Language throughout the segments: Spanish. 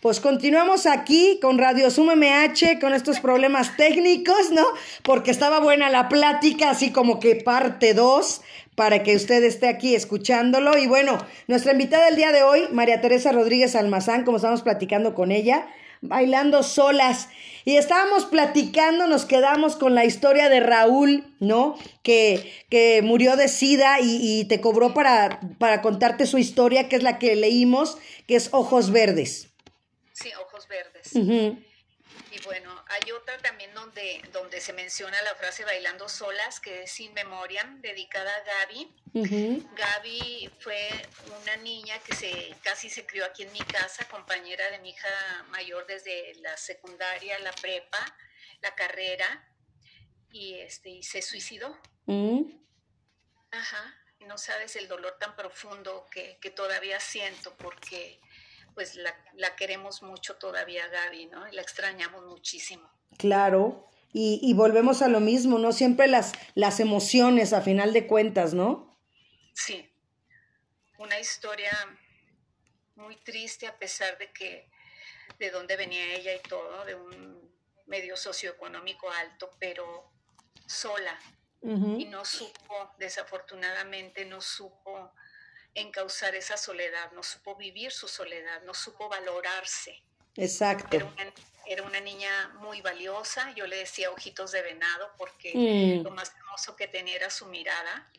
Pues continuamos aquí con Radio Sum MH, con estos problemas técnicos, ¿no? Porque estaba buena la plática, así como que parte 2, para que usted esté aquí escuchándolo. Y bueno, nuestra invitada del día de hoy, María Teresa Rodríguez Almazán, como estamos platicando con ella, bailando solas. Y estábamos platicando, nos quedamos con la historia de Raúl, ¿no? Que, que murió de sida y, te cobró para, para contarte su historia, que es la que leímos, que es Ojos Verdes. Ojos Verdes. Y bueno, hay otra también donde, donde se menciona la frase bailando solas, que es Sin Memoria, dedicada a Gaby. Gaby fue una niña que se casi se crió aquí en mi casa, compañera de mi hija mayor desde la secundaria, la prepa, la carrera, y, este, y se suicidó. Mm. Ajá, y no sabes el dolor tan profundo que, que todavía siento porque pues la, la, queremos mucho todavía Gaby, ¿no? Y la extrañamos muchísimo. Claro, y, y, volvemos a lo mismo, ¿no? Siempre las, las emociones a final de cuentas, ¿no? Sí, una historia muy triste a pesar de que de dónde venía ella y todo, de un medio socioeconómico alto, pero sola. Y no supo, desafortunadamente, no supo encauzar esa soledad, no supo vivir su soledad, no supo valorarse. Exacto. Era una, niña muy valiosa, yo le decía ojitos de venado porque mm. lo más hermoso que tenía era su mirada.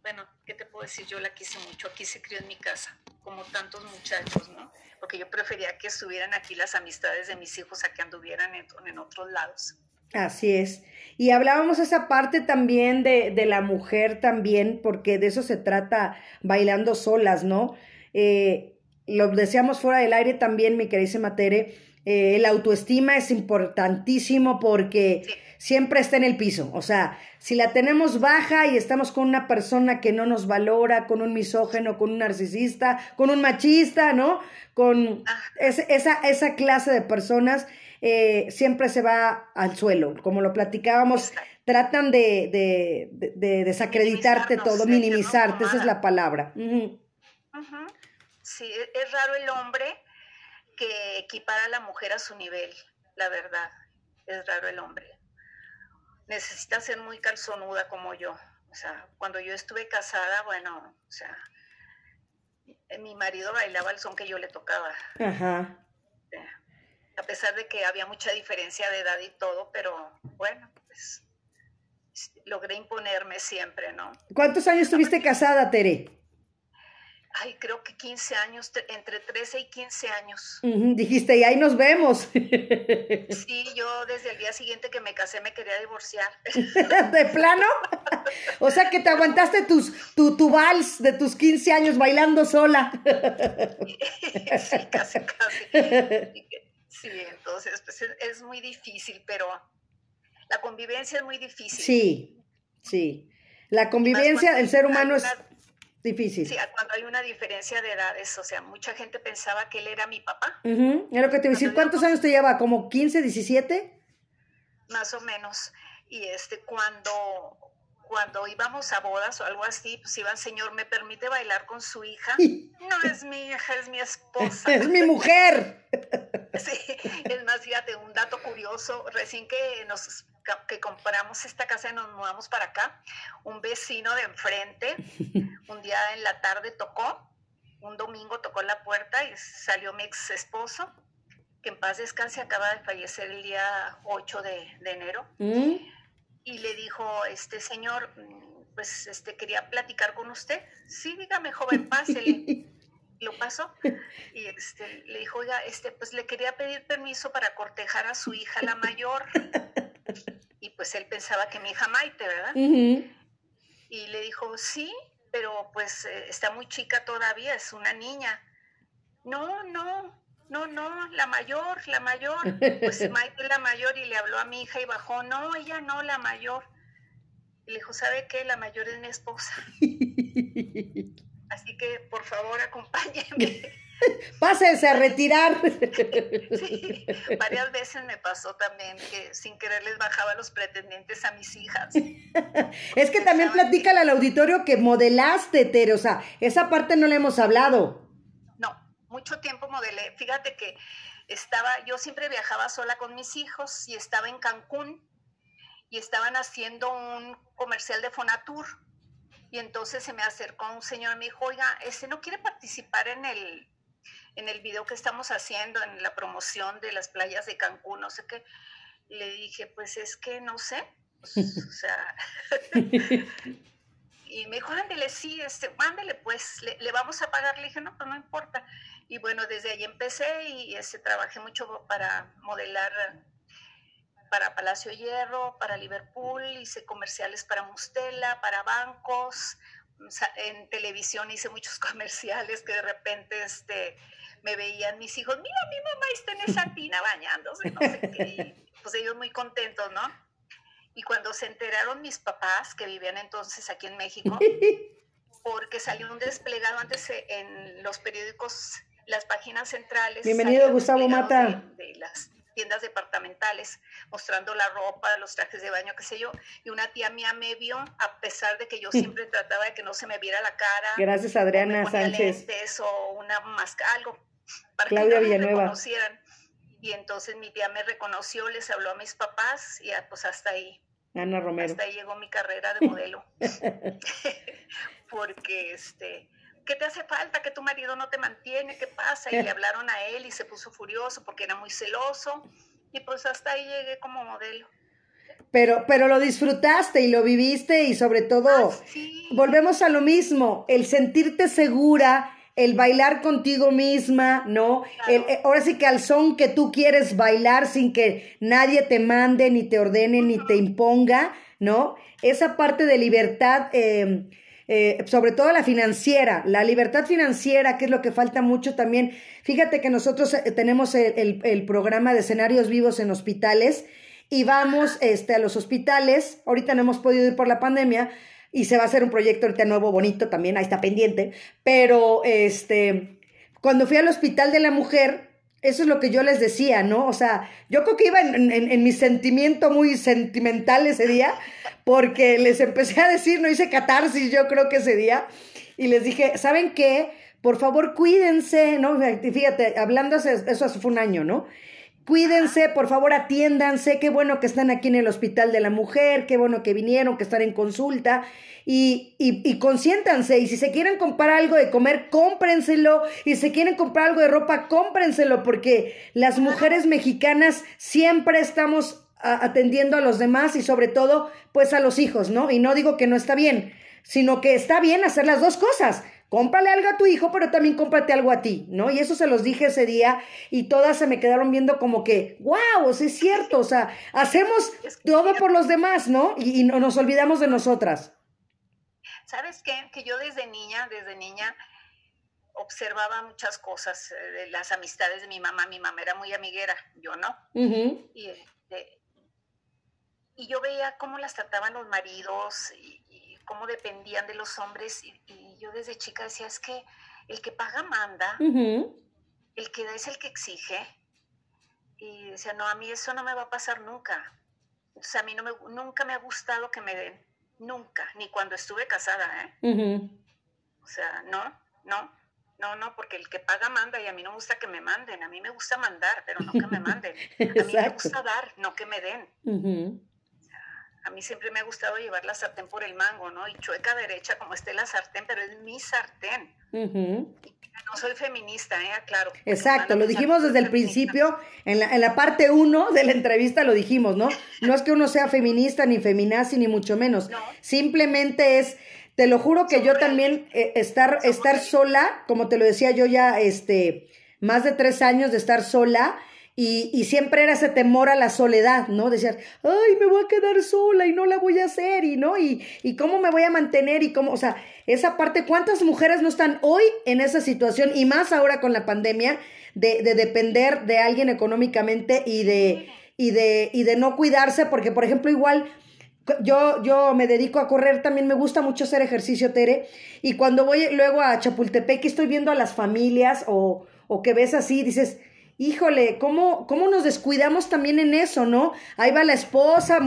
Bueno, ¿qué te puedo decir? Yo la quise mucho, aquí se crió en mi casa, como tantos muchachos, ¿no? Porque yo prefería que estuvieran aquí las amistades de mis hijos a que anduvieran en, en otros lados. Así es. Y hablábamos esa parte también de, de, la mujer también, porque de eso se trata bailando solas, ¿no? Eh, lo decíamos fuera del aire también, mi querida Tere, eh, la autoestima es importantísimo porque siempre está en el piso. O sea, si la tenemos baja y estamos con una persona que no nos valora, con un misógeno, con un narcisista, con un machista, ¿no? Con esa, esa clase de personas eh, siempre se va al suelo. Como lo platicábamos, tratan de, desacreditarte todo, minimizarte, esa es la palabra. Sí, e, es raro el hombre que equipara a la mujer a su nivel, la verdad. Es raro el hombre. Necesita ser muy calzonuda como yo. O sea, cuando yo estuve casada, bueno, o sea, mi marido bailaba el son que yo le tocaba. Ajá a pesar de que había mucha diferencia de edad y todo, pero bueno, pues logré imponerme siempre, ¿no? ¿Cuántos años estuviste casada, Tere? Ay, creo que 15 años, entre 13 y 15 años. dijiste, y ahí nos vemos. Sí, yo desde el día siguiente que me casé me quería divorciar. ¿De plano? O sea que te aguantaste tus, tu, tu vals de tus 15 años bailando sola. Sí, casi, casi. Sí, entonces pues es, muy difícil, pero la convivencia es muy difícil. Sí, sí. La convivencia, el ser humano es difícil. Sí, cuando hay una diferencia de edades, o sea, mucha gente pensaba que él era mi papá. Uh Es lo que te voy a decir. ¿Cuántos años te lleva? ¿Como 15, 17? Más o menos. Y este, cuando cuando íbamos a bodas o algo así, pues iba, señor, ¿me permite bailar con su hija? No es mi hija, es mi esposa. Es mi mujer. Sí, es más, fíjate, un dato curioso, recién que nos que compramos esta casa y nos mudamos para acá, un vecino de enfrente, un día en la tarde tocó, un domingo tocó la puerta y salió mi ex esposo, que en paz descanse, acaba de fallecer el día 8 de, enero. ¿Mm? y le dijo, este señor, mm, pues este quería platicar con usted. Sí, dígame, joven, pásele. Lo pasó y este, le dijo, oiga, este, pues le quería pedir permiso para cortejar a su hija la mayor. Pues él pensaba que mi hija Maite, ¿verdad? Y le dijo, sí, pero pues eh, está muy chica todavía, es una niña. No, no, no, no, la mayor, la mayor. Pues Maite la mayor y le habló a mi hija y bajó, no, ella no, la mayor. Y le dijo, ¿sabe qué? La mayor es mi esposa. Así que, por favor, acompáñenme. Pásese a retirar. Sí, varias veces me pasó también que sin querer les bajaba los pretendientes a mis hijas. Es que también platícale al auditorio que modelaste, Tere, o sea, esa parte no le hemos hablado mucho tiempo modelé. Fíjate que estaba, yo siempre viajaba sola con mis hijos y estaba en Cancún y estaban haciendo un comercial de Fonatur. Y entonces se me acercó un señor y me dijo, oiga, ¿ese no quiere participar en el, en el video que estamos haciendo, en la promoción de las playas de Cancún? No sé qué. Le dije, pues es que no sé. o sea, y me dijo, ándele, sí, este, ándele, pues, le, vamos a pagar. Le dije, no, pues no importa. Y bueno, desde ahí empecé y este, trabajé mucho para modelar para Palacio Hierro, para Liverpool, hice comerciales para Mustela, para bancos, en televisión hice muchos comerciales que de repente este, me veían mis hijos, mira, mi mamá está en esa tina bañándose, no sé qué, y pues ellos muy contentos, ¿no? Y cuando se enteraron mis papás, que vivían entonces aquí en México, porque salió un desplegado antes en los periódicos, las páginas centrales. Bienvenido, Gustavo Mata. De, las tiendas departamentales, mostrando la ropa, los trajes de baño, qué sé yo. Y una tía mía me vio, a pesar de que yo siempre trataba de que no se me viera la cara. Gracias, Adriana Sánchez. o una máscara, algo, para Claudia que no me reconocieran. Y entonces mi tía me reconoció, les habló a mis papás y pues hasta ahí. Ana Romero. Hasta ahí llegó mi carrera de modelo. Porque, este, ¿qué te hace falta? Que tu marido no te mantiene, ¿qué pasa? Y le hablaron a él y se puso furioso porque era muy celoso. Y pues hasta ahí llegué como modelo. Pero, pero lo disfrutaste y lo viviste y sobre todo, ah, volvemos a lo mismo, el sentirte segura, el bailar contigo misma, ¿no? El, eh, ahora sí que al son que tú quieres bailar sin que nadie te mande, ni te ordene, ni te imponga, ¿no? Esa parte de libertad, em, eh, sobre todo la financiera, la libertad financiera, que es lo que falta mucho también. Fíjate que nosotros eh, tenemos el, el, programa de escenarios vivos en hospitales y vamos este, a los hospitales, ahorita no hemos podido ir por la pandemia, y se va a hacer un proyecto ahorita nuevo, bonito también, ahí está pendiente, pero este, cuando fui al Hospital de la Mujer, eso es lo que yo les decía, ¿no? O sea, yo creo que iba en, en, mi sentimiento muy sentimental ese día, porque les empecé a decir, no hice catarsis yo creo que ese día, y les dije, ¿saben qué? Por favor, cuídense, ¿no? Fíjate, hablando, eso fue un año, ¿no? Cuídense, por favor, atiéndanse. Qué bueno que están aquí en el Hospital de la Mujer, qué bueno que vinieron, que están en consulta. Y, y, y consiéntanse. Y si se quieren comprar algo de comer, cómprenselo. Y si quieren comprar algo de ropa, cómprenselo. Porque las mujeres mexicanas siempre estamos atendiendo a los demás y sobre todo, pues a los hijos, ¿no? Y no digo que no está bien, sino que está bien hacer las dos cosas cómprale algo a tu hijo, pero también cómprate algo a ti, ¿no? Y eso se los dije ese día y todas se me quedaron viendo como que, wow, es cierto, o sea, hacemos todo por los demás, ¿no? Y, no nos olvidamos de nosotras. ¿Sabes qué? Que yo desde niña, desde niña, observaba muchas cosas eh, de las amistades de mi mamá. Mi mamá era muy amiguera, yo no. y, este, y yo veía cómo las trataban los maridos y, cómo dependían de los hombres y, yo desde chica decía, es que el que paga manda, el que da es el que exige. Y decía, no, a mí eso no me va a pasar nunca. Entonces a mí no me, nunca me ha gustado que me den, nunca, ni cuando estuve casada, ¿eh? O sea, no, no, no, no, porque el que paga manda y a mí no me gusta que me manden, a mí me gusta mandar, pero no que me manden. A mí me gusta dar, no que me den a mí siempre me ha gustado llevar la sartén por el mango, ¿no? Y chueca derecha como esté la sartén, pero es mi sartén. No soy feminista, ¿eh? Claro. Exacto, lo dijimos desde el principio, en la, en la parte uno de la entrevista lo dijimos, ¿no? No es que uno sea feminista, ni feminazi, ni mucho menos. Simplemente es, te lo juro que yo también, eh, estar, estar sola, como te lo decía yo ya, este, más de tres años de estar sola, y, y, siempre era ese temor a la soledad, ¿no? Decías, ay, me voy a quedar sola y no la voy a hacer, y no, y, y cómo me voy a mantener, y cómo, o sea, esa parte, ¿cuántas mujeres no están hoy en esa situación, y más ahora con la pandemia, de, de depender de alguien económicamente y de, y de, y de no cuidarse, porque, por ejemplo, igual, yo, yo me dedico a correr, también me gusta mucho hacer ejercicio, Tere, y cuando voy luego a Chapultepec y estoy viendo a las familias o, o que ves así, dices, híjole, ¿cómo, ¿cómo nos descuidamos también en eso, no? Ahí va la esposa,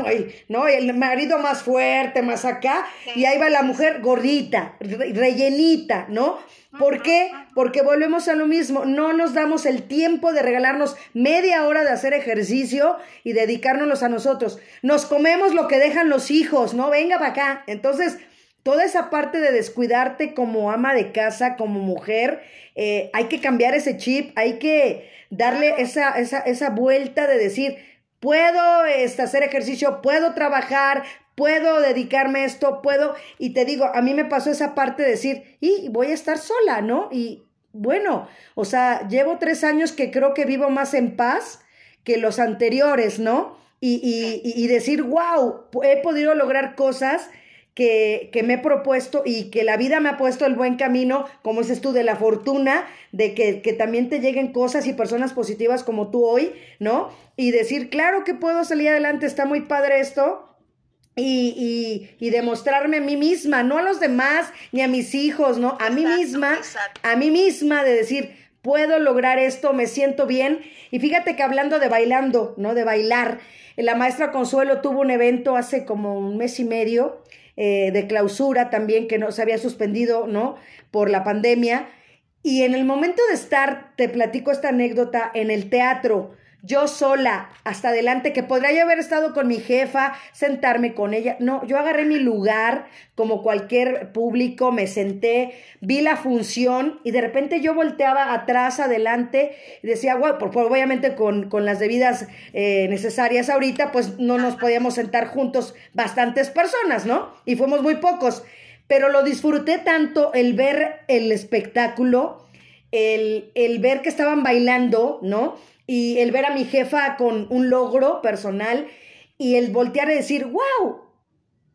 ¿no? El marido más fuerte, más acá, y ahí va la mujer gordita, rellenita, ¿no? ¿Por qué? Porque volvemos a lo mismo, no nos damos el tiempo de regalarnos media hora de hacer ejercicio y dedicárnoslos a nosotros. Nos comemos lo que dejan los hijos, ¿no? Venga para acá. Entonces, toda esa parte de descuidarte como ama de casa, como mujer, eh, hay que cambiar ese chip, hay que darle esa, esa, esa vuelta de decir, puedo este, hacer ejercicio, puedo trabajar, puedo dedicarme a esto, puedo, y te digo, a mí me pasó esa parte de decir, y voy a estar sola, ¿no? Y bueno, o sea, llevo tres años que creo que vivo más en paz que los anteriores, ¿no? Y, y, y decir, wow, he podido lograr cosas que, que, me he propuesto y que la vida me ha puesto el buen camino, como dices tú, de la fortuna, de que, que, también te lleguen cosas y personas positivas como tú hoy, ¿no? Y decir, claro que puedo salir adelante, está muy padre esto, y, y, y, demostrarme a mí misma, no a los demás ni a mis hijos, ¿no? A mí misma, a mí misma de decir, puedo lograr esto, me siento bien. Y fíjate que hablando de bailando, ¿no? De bailar, la maestra Consuelo tuvo un evento hace como un mes y medio eh, de clausura también que no se había suspendido, ¿no? Por la pandemia. Y en el momento de estar, te platico esta anécdota, en el teatro, yo sola, hasta adelante, que podría yo haber estado con mi jefa, sentarme con ella. No, yo agarré mi lugar como cualquier público, me senté, vi la función y de repente yo volteaba atrás, adelante y decía, bueno, por, obviamente con, con, las debidas eh, necesarias ahorita, pues no nos podíamos sentar juntos bastantes personas, ¿no? Y fuimos muy pocos. Pero lo disfruté tanto el ver el espectáculo, el, el ver que estaban bailando, ¿no? Y el ver a mi jefa con un logro personal y el voltear y decir, wow,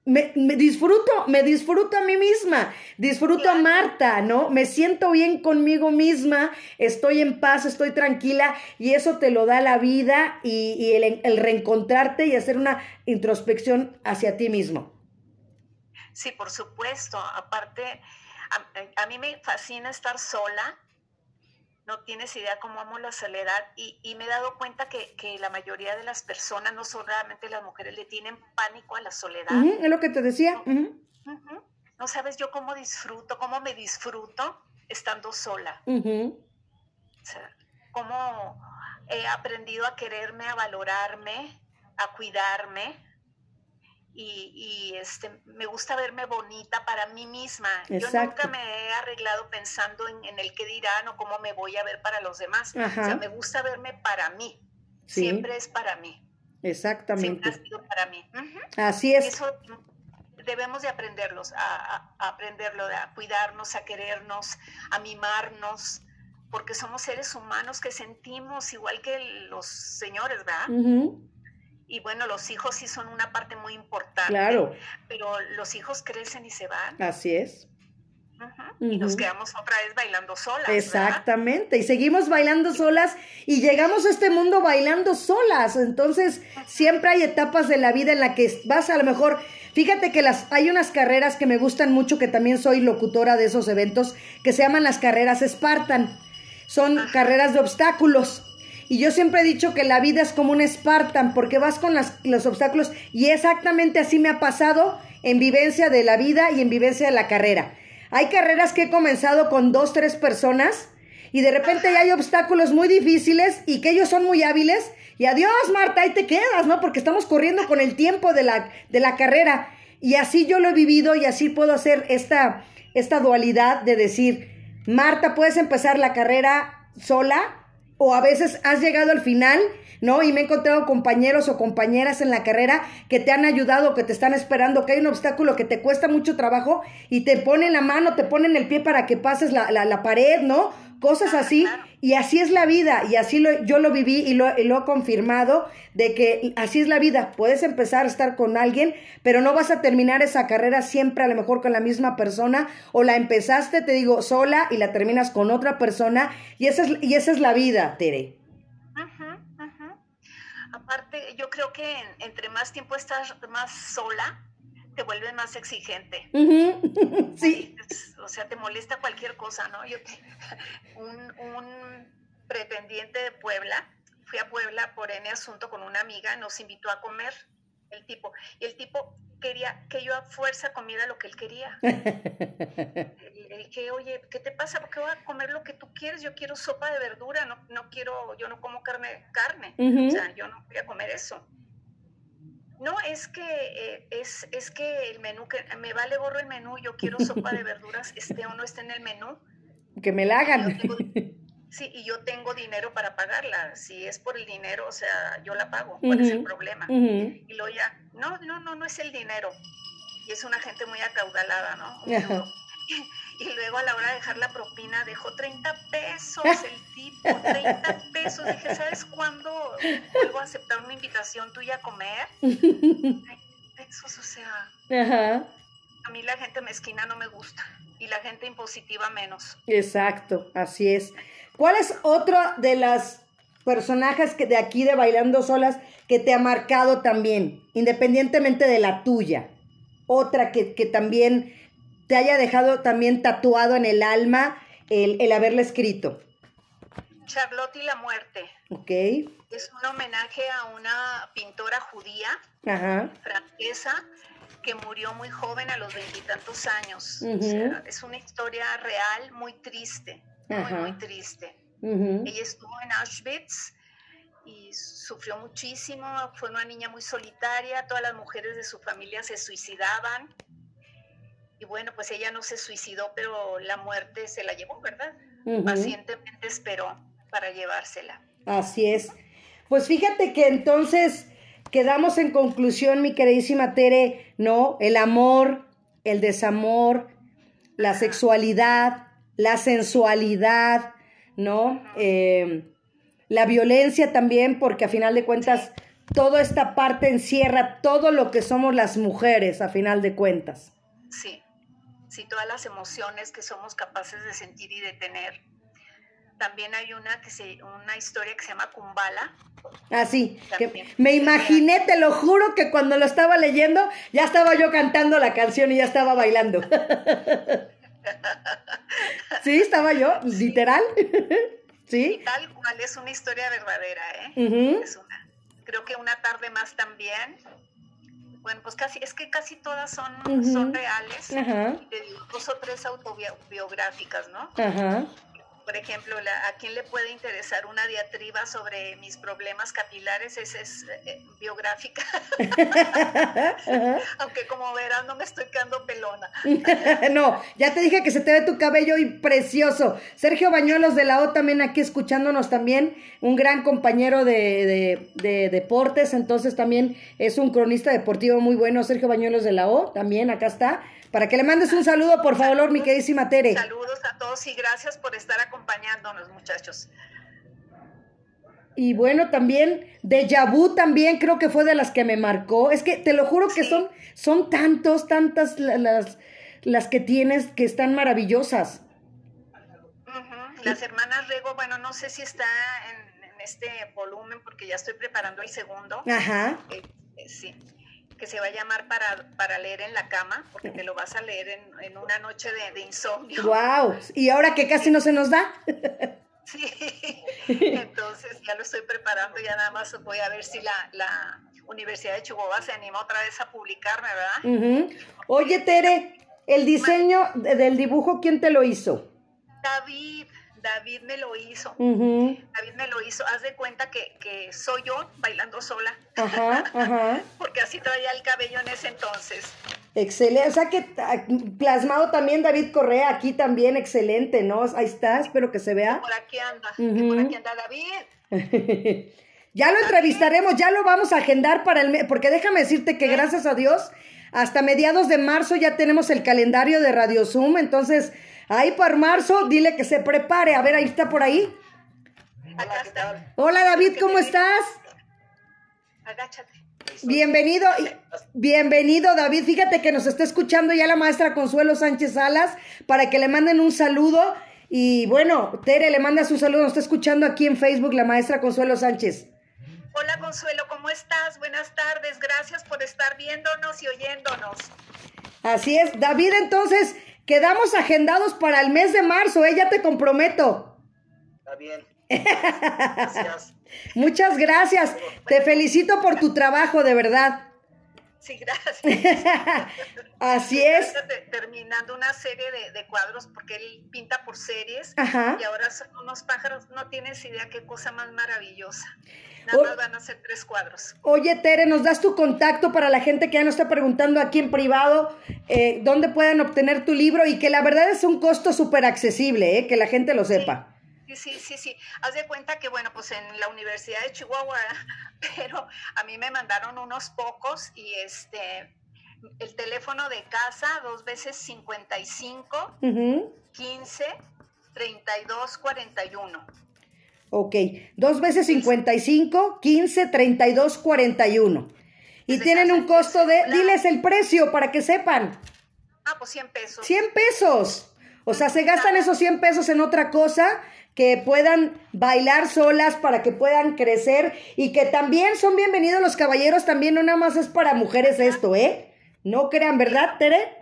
me, disfruto, me disfruto a mí misma, disfruto a Marta, ¿no? Me siento bien conmigo misma, estoy en paz, estoy tranquila y eso te lo da la vida y, el, el, reencontrarte y hacer una introspección hacia ti mismo. Sí, por supuesto. Aparte, a, a mí me fascina estar sola no tienes idea cómo amo la soledad y, me he dado cuenta que, la mayoría de las personas, no solamente las mujeres, le tienen pánico a la soledad. es lo que te decía. No, sabes yo cómo disfruto, cómo me disfruto estando sola. O sea, cómo he aprendido a quererme, a valorarme, a cuidarme y, este, me gusta verme bonita para mí misma. Yo nunca me he arreglado pensando en, el qué dirán o cómo me voy a ver para los demás. O sea, me gusta verme para mí. Siempre es para mí. Exactamente. Siempre ha sido para mí. Así es. eso debemos de aprenderlos, a, aprenderlo, a cuidarnos, a querernos, a mimarnos, porque somos seres humanos que sentimos igual que los señores, ¿verdad? Y bueno, los hijos sí son una parte muy importante. Claro. Pero los hijos crecen y se van. Así es. Y nos quedamos otra vez bailando solas. Exactamente, y seguimos bailando solas y llegamos a este mundo bailando solas. Entonces, siempre hay etapas de la vida en la que vas a lo mejor. Fíjate que las hay unas carreras que me gustan mucho, que también soy locutora de esos eventos, que se llaman las carreras Spartan. Son carreras de obstáculos. Y yo siempre he dicho que la vida es como un Spartan, porque vas con los obstáculos y exactamente así me ha pasado en vivencia de la vida y en vivencia de la carrera. Hay carreras que he comenzado con dos, tres personas y de repente hay obstáculos muy difíciles y que ellos son muy hábiles y adiós Marta, ahí te quedas, ¿no? Porque estamos corriendo con el tiempo de la, de la carrera y así yo lo he vivido y así puedo hacer esta, esta dualidad de decir, Marta, puedes empezar la carrera sola o a veces has llegado al final, ¿no? Y me he encontrado compañeros o compañeras en la carrera que te han ayudado, que te están esperando, que hay un obstáculo que te cuesta mucho trabajo y te ponen la mano, te ponen el pie para que pases la, la, la pared, ¿no? Cosas así. Y así es la vida, y así lo, yo lo viví y lo, lo, he confirmado, de que así es la vida. Puedes empezar a estar con alguien, pero no vas a terminar esa carrera siempre a lo mejor con la misma persona, o la empezaste, te digo, sola y la terminas con otra persona, y esa es, y esa es la vida, Tere. Aparte, yo creo que entre más tiempo estás más sola, te vuelve más exigente. Sí. O sea, te molesta cualquier cosa, ¿no? Yo un, un Independiente de Puebla. Fui a Puebla por N asunto con una amiga, nos invitó a comer el tipo. Y el tipo quería que yo a fuerza comiera lo que él quería. Le dije, oye, ¿qué te pasa? ¿Por qué voy a comer lo que tú quieres? Yo quiero sopa de verdura, no, no quiero, yo no como carne, carne. O sea, yo no voy a comer eso. No, es que eh, es, es que el menú, que me vale gorro el menú, yo quiero sopa de verduras, esté o no esté en el menú. Que me la hagan. sí, y yo tengo dinero para pagarla. Si es por el dinero, o sea, yo la pago. ¿Cuál es el problema? Y luego ya, no, no, no, no es el dinero. Y es una gente muy acaudalada, ¿no? Y luego a la hora de dejar la propina dejó 30 pesos el tipo, 30 pesos. Dije, ¿sabes cuándo vuelvo a aceptar una invitación tuya a comer? Pesos, o sea. Ajá. A mí la gente mezquina no me gusta y la gente impositiva menos. Exacto, así es. ¿Cuál es otra de las personajes que de aquí de Bailando Solas que te ha marcado también, independientemente de la tuya? Otra que, que también te haya dejado también tatuado en el alma el, el haberla escrito. Charlotte y la muerte. Ok. Es un homenaje a una pintora judía, francesa, que murió muy joven a los veintitantos años. es una historia real muy triste, muy, muy triste. Ella estuvo en Auschwitz y sufrió muchísimo, fue una niña muy solitaria, todas las mujeres de su familia se suicidaban y bueno, pues ella no se suicidó, pero la muerte se la llevó, ¿verdad? Pacientemente esperó para llevársela. Así es. Pues fíjate que entonces quedamos en conclusión, mi queridísima Tere, ¿no? El amor, el desamor, la sexualidad, la sensualidad, ¿no? Eh, la violencia también, porque a final de cuentas, toda esta parte encierra todo lo que somos las mujeres, a final de cuentas. Sí sí, todas las emociones que somos capaces de sentir y de tener. También hay una, que se, una historia que se llama Kumbala. Ah, sí. me imaginé, te lo juro, que cuando lo estaba leyendo, ya estaba yo cantando la canción y ya estaba bailando. sí, estaba yo, literal. sí. tal cual, es una historia verdadera, ¿eh? es una, creo que una tarde más también bueno, pues casi, es que casi todas son, son reales, dos o tres autobiográficas, ¿no? Ajá por ejemplo, a quién le puede interesar una diatriba sobre mis problemas capilares, esa es eh, biográfica. Aunque como verás, no me estoy quedando pelona. no, ya te dije que se te ve tu cabello y precioso. Sergio Bañuelos de la O también aquí escuchándonos también, un gran compañero de, de deportes, entonces también es un cronista deportivo muy bueno, Sergio Bañuelos de la O, también acá está para que le mandes un saludo, por favor, mi queridísima Tere. Saludos todos y gracias por estar acompañándonos, muchachos. Y bueno, también de Vu también creo que fue de las que me marcó. Es que te lo juro que son, son tantos, tantas las, las que tienes que están maravillosas. Las hermanas Rego, bueno, no sé si está en, en, este volumen porque ya estoy preparando el segundo. Ajá. Eh, eh, sí que se va a llamar para, para leer en la cama, porque te lo vas a leer en, una noche de, insomnio. ¡Wow! Y ahora que casi no se nos da. sí, entonces ya lo estoy preparando, ya nada más voy a ver si la, Universidad de Chihuahua se anima otra vez a publicarme, ¿verdad? Oye, Tere, el diseño del dibujo, ¿quién te lo hizo? David. David me lo hizo. David me lo hizo. Haz de cuenta que, que soy yo bailando sola. Ajá, ajá. Porque así traía el cabello en ese entonces. Excelente. O sea que ah, plasmado también David Correa, aquí también, excelente, ¿no? Ahí está, espero que se vea. por aquí anda, por aquí anda David. ya lo entrevistaremos, ya lo vamos a agendar para el mes, porque déjame decirte que gracias a Dios, hasta mediados de marzo ya tenemos el calendario de Radio Zoom, entonces Ahí para marzo, dile que se prepare. A ver, ahí está por ahí. Hola David, ¿cómo estás? Agáchate. Bienvenido, bienvenido David. Fíjate que nos está escuchando ya la maestra Consuelo Sánchez Salas para que le manden un saludo. Y bueno, Tere le manda su saludo, nos está escuchando aquí en Facebook la maestra Consuelo Sánchez. Hola Consuelo, ¿cómo estás? Buenas tardes, gracias por estar viéndonos y oyéndonos. Así es, David, entonces, Quedamos agendados para el mes de marzo, ¿eh? Ya te comprometo. Está bien. Gracias. Muchas gracias. Te felicito por tu trabajo, de verdad. Sí, gracias. Así es. Terminando una serie de, cuadros porque él pinta por series y ahora son unos pájaros, no tienes idea qué cosa más maravillosa. Nada más van a ser tres cuadros. Oye, Tere, ¿nos das tu contacto para la gente que ya nos está preguntando aquí en privado eh, dónde pueden obtener tu libro? Y que la verdad es un costo súper accesible, eh, que la gente lo sepa. Sí, sí, sí, sí. Haz de cuenta que, bueno, pues en la Universidad de Chihuahua, pero a mí me mandaron unos pocos y este, el teléfono de casa, dos veces 55, 15, 32, 41. Ok, dos veces 55, 15, 32, 41. Y tienen un costo de, diles el precio para que sepan. Ah, pues 100 pesos. 100 pesos. O sea, se gastan esos 100 pesos en otra cosa que puedan bailar solas, para que puedan crecer y que también son bienvenidos los caballeros, también no nada más es para mujeres esto, ¿eh? No crean, ¿verdad, Tere?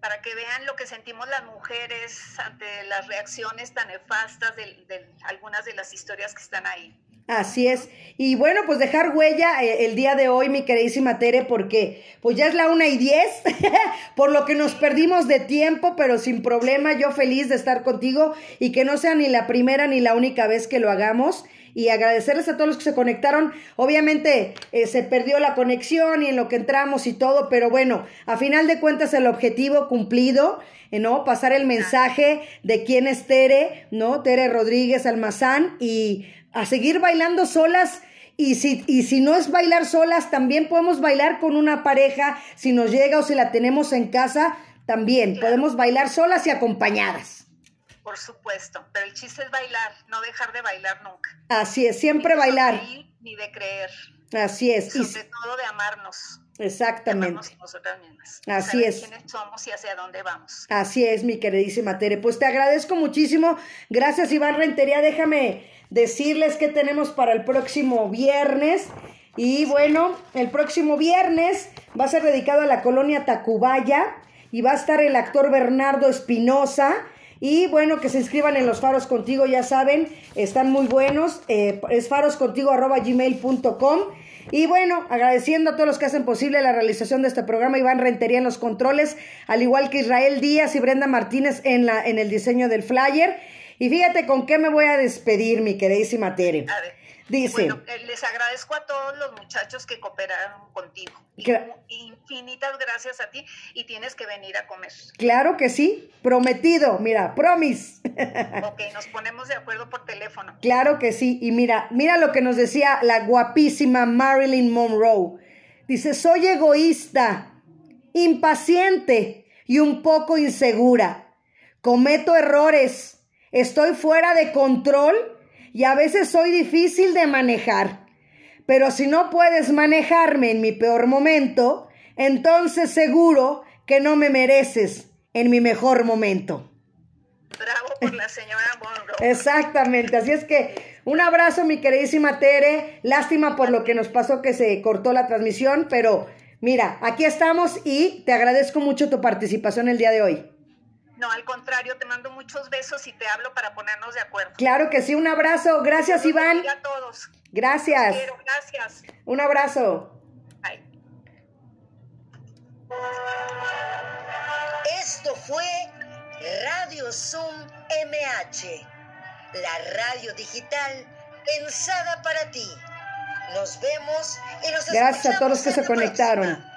Para que vean lo que sentimos las mujeres ante las reacciones tan nefastas de, de algunas de las historias que están ahí. Así es. Y bueno, pues dejar huella eh, el día de hoy, mi queridísima Tere, porque pues ya es la una y diez, por lo que nos perdimos de tiempo, pero sin problema, yo feliz de estar contigo y que no sea ni la primera ni la única vez que lo hagamos. Y agradecerles a todos los que se conectaron. Obviamente eh, se perdió la conexión y en lo que entramos y todo, pero bueno, a final de cuentas el objetivo cumplido. Eh, ¿no? Pasar el mensaje de quién es Tere, ¿no? Tere Rodríguez Almazán y a seguir bailando solas. Y si, y si no es bailar solas, también podemos bailar con una pareja. Si nos llega o si la tenemos en casa, también podemos bailar solas y acompañadas. Por supuesto, pero el chiste es bailar, no dejar de bailar nunca. Así es, siempre bailar. ni de creer. Así es. Y sobre todo de amarnos. Exactamente. nosotras mismas. Así es. quiénes somos y hacia dónde vamos. Así es, mi queridísima Tere. Pues te agradezco muchísimo. Gracias, Iván Rentería. Déjame decirles que tenemos para el próximo viernes. Y bueno, el próximo viernes va a ser dedicado a la colonia Tacubaya y va a estar el actor Bernardo Espinosa. Y bueno, que se inscriban en los faros contigo, ya saben, están muy buenos. Eh, es faroscontigo.gmail.com. Y bueno, agradeciendo a todos los que hacen posible la realización de este programa, Iván Rentería en los controles, al igual que Israel Díaz y Brenda Martínez en, la, en el diseño del flyer. Y fíjate con qué me voy a despedir, mi queridísima Tere. Dice. Bueno, eh, les agradezco a todos los muchachos que cooperaron contigo. infinitas gracias a ti y tienes que venir a comer. Claro que sí, prometido, mira, promise. Ok, nos ponemos de acuerdo por teléfono. Claro que sí, y mira, mira lo que nos decía la guapísima Marilyn Monroe. Dice, soy egoísta, impaciente y un poco insegura. Cometo errores Estoy fuera de control y a veces soy difícil de manejar. Pero si no puedes manejarme en mi peor momento, entonces seguro que no me mereces en mi mejor momento. Bravo por la señora Monroe. Exactamente, así es que un abrazo mi queridísima Tere, lástima por lo que nos pasó que se cortó la transmisión, pero mira, aquí estamos y te agradezco mucho tu participación el día de hoy. No, al contrario, te mando muchos besos y te hablo para ponernos de acuerdo. Claro que sí, un abrazo. Gracias, Iván. a todos. Gracias. Quiero, gracias. Un abrazo. Bye. Esto fue Radio Zoom MH, la radio digital pensada para ti. Nos vemos y nos Gracias a todos los que se conectaron.